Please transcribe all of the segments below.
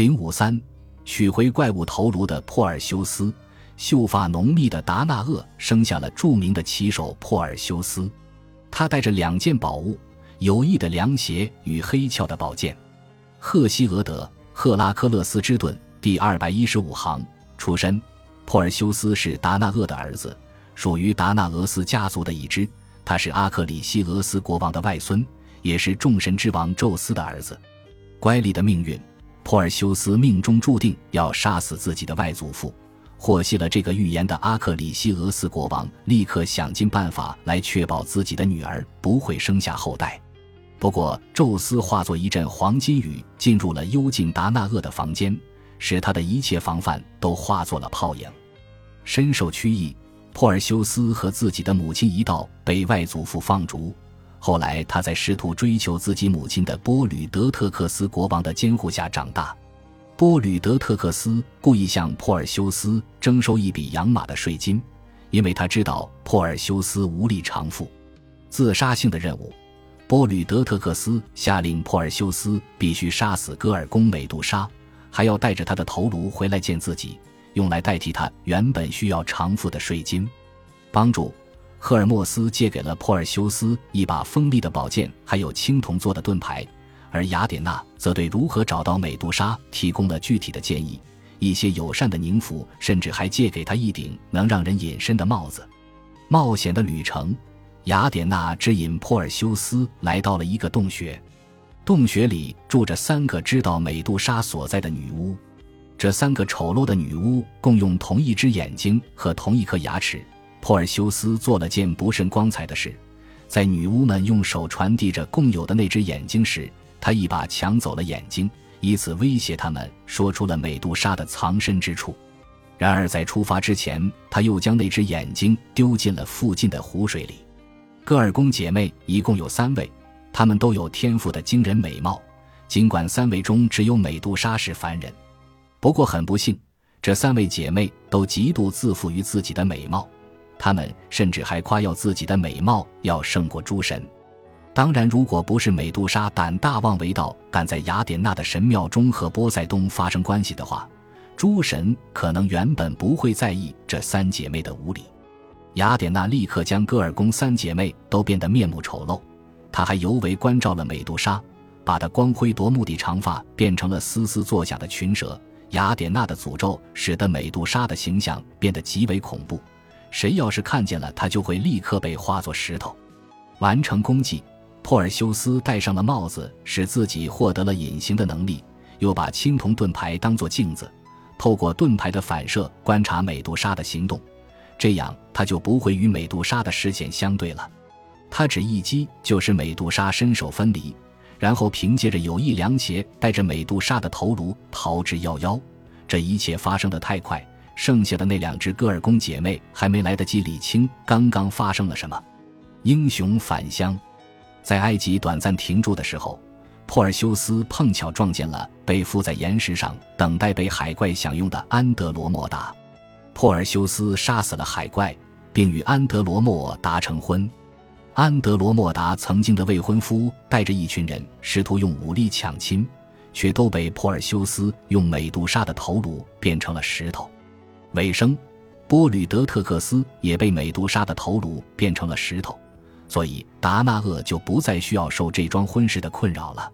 零五三，取回怪物头颅的珀尔修斯，秀发浓密的达纳厄生下了著名的骑手珀尔修斯。他带着两件宝物：有益的凉鞋与黑鞘的宝剑。赫西俄德《赫拉克勒斯之盾》第二百一十五行出身。珀尔修斯是达纳厄的儿子，属于达纳俄斯家族的一支。他是阿克里西俄斯国王的外孙，也是众神之王宙斯的儿子。乖戾的命运。珀尔修斯命中注定要杀死自己的外祖父。获悉了这个预言的阿克里西俄斯国王，立刻想尽办法来确保自己的女儿不会生下后代。不过，宙斯化作一阵黄金雨，进入了幽静达那厄的房间，使他的一切防范都化作了泡影。深受屈意，珀尔修斯和自己的母亲一道被外祖父放逐。后来，他在试图追求自己母亲的波吕德特克斯国王的监护下长大。波吕德特克斯故意向珀尔修斯征收一笔养马的税金，因为他知道珀尔修斯无力偿付。自杀性的任务，波吕德特克斯下令珀尔修斯必须杀死戈尔宫美杜莎，还要带着他的头颅回来见自己，用来代替他原本需要偿付的税金，帮助。赫尔墨斯借给了珀尔修斯一把锋利的宝剑，还有青铜做的盾牌，而雅典娜则对如何找到美杜莎提供了具体的建议。一些友善的宁芙甚至还借给他一顶能让人隐身的帽子。冒险的旅程，雅典娜指引珀尔修斯来到了一个洞穴，洞穴里住着三个知道美杜莎所在的女巫。这三个丑陋的女巫共用同一只眼睛和同一颗牙齿。珀尔修斯做了件不甚光彩的事，在女巫们用手传递着共有的那只眼睛时，他一把抢走了眼睛，以此威胁他们，说出了美杜莎的藏身之处。然而在出发之前，他又将那只眼睛丢进了附近的湖水里。戈尔宫姐妹一共有三位，她们都有天赋的惊人美貌，尽管三位中只有美杜莎是凡人。不过很不幸，这三位姐妹都极度自负于自己的美貌。他们甚至还夸耀自己的美貌要胜过诸神。当然，如果不是美杜莎胆大妄为到敢在雅典娜的神庙中和波塞冬发生关系的话，诸神可能原本不会在意这三姐妹的无礼。雅典娜立刻将戈尔宫三姐妹都变得面目丑陋，她还尤为关照了美杜莎，把她光辉夺目的长发变成了嘶嘶作响的群蛇。雅典娜的诅咒使得美杜莎的形象变得极为恐怖。谁要是看见了他，就会立刻被化作石头。完成功绩，珀尔修斯戴上了帽子，使自己获得了隐形的能力，又把青铜盾牌当作镜子，透过盾牌的反射观察美杜莎的行动，这样他就不会与美杜莎的视线相对了。他只一击就使美杜莎身首分离，然后凭借着有意凉鞋带着美杜莎的头颅逃之夭夭。这一切发生的太快。剩下的那两只戈尔宫姐妹还没来得及理清刚刚发生了什么，英雄返乡，在埃及短暂停住的时候，珀尔修斯碰巧撞见了被附在岩石上等待被海怪享用的安德罗莫达。珀尔修斯杀死了海怪，并与安德罗莫达成婚。安德罗莫达曾经的未婚夫带着一群人试图用武力抢亲，却都被珀尔修斯用美杜莎的头颅变成了石头。尾声，波吕德特克斯也被美杜莎的头颅变成了石头，所以达纳厄就不再需要受这桩婚事的困扰了。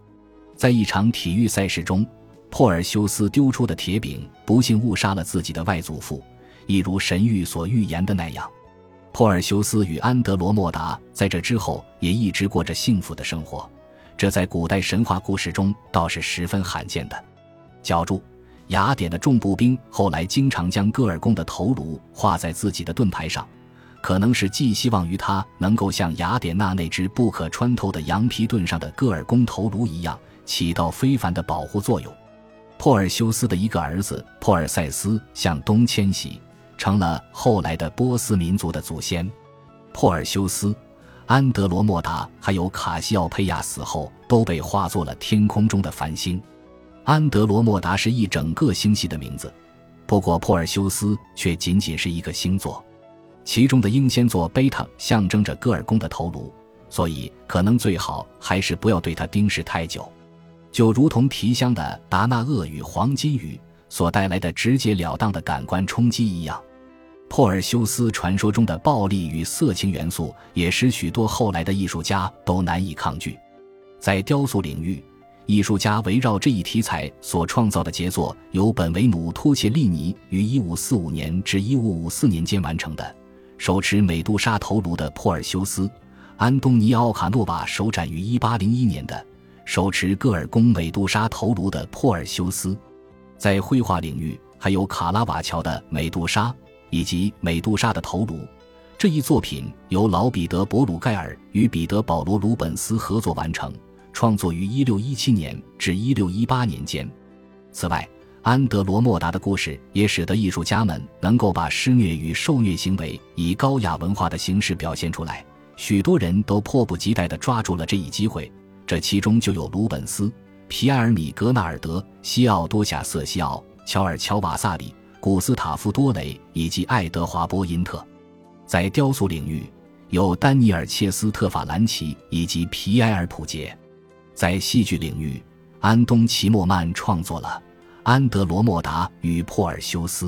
在一场体育赛事中，珀尔修斯丢出的铁饼不幸误杀了自己的外祖父，一如神谕所预言的那样。珀尔修斯与安德罗莫达在这之后也一直过着幸福的生活，这在古代神话故事中倒是十分罕见的。脚注。雅典的重步兵后来经常将戈尔宫的头颅画在自己的盾牌上，可能是寄希望于他能够像雅典娜那只不可穿透的羊皮盾上的戈尔宫头颅一样，起到非凡的保护作用。珀尔修斯的一个儿子珀尔塞斯向东迁徙，成了后来的波斯民族的祖先。珀尔修斯、安德罗莫达还有卡西奥佩亚死后都被化作了天空中的繁星。安德罗莫达是一整个星系的名字，不过珀尔修斯却仅仅是一个星座，其中的英仙座贝塔象征着戈尔宫的头颅，所以可能最好还是不要对它盯视太久。就如同提香的达纳厄与黄金鱼所带来的直截了当的感官冲击一样，珀尔修斯传说中的暴力与色情元素也使许多后来的艺术家都难以抗拒。在雕塑领域，艺术家围绕这一题材所创造的杰作由本维努托切利尼于1545年至1554年间完成的手持美杜莎头颅的珀尔修斯，安东尼奥卡诺瓦首展于1801年的。手持戈尔宫美杜莎头颅的珀尔修斯，在绘画领域还有卡拉瓦乔的美杜莎以及美杜莎的头颅。这一作品由老彼得·博鲁盖尔与彼得·保罗·鲁本斯合作完成，创作于1617年至1618年间。此外，安德罗莫达的故事也使得艺术家们能够把施虐与受虐行为以高雅文化的形式表现出来。许多人都迫不及待地抓住了这一机会。这其中就有鲁本斯、皮埃尔米格纳尔德、西奥多夏瑟西奥、乔尔乔瓦萨里、古斯塔夫多雷以及爱德华波因特。在雕塑领域，有丹尼尔切斯特法兰奇以及皮埃尔普杰。在戏剧领域，安东齐莫曼创作了《安德罗莫达与珀尔修斯》。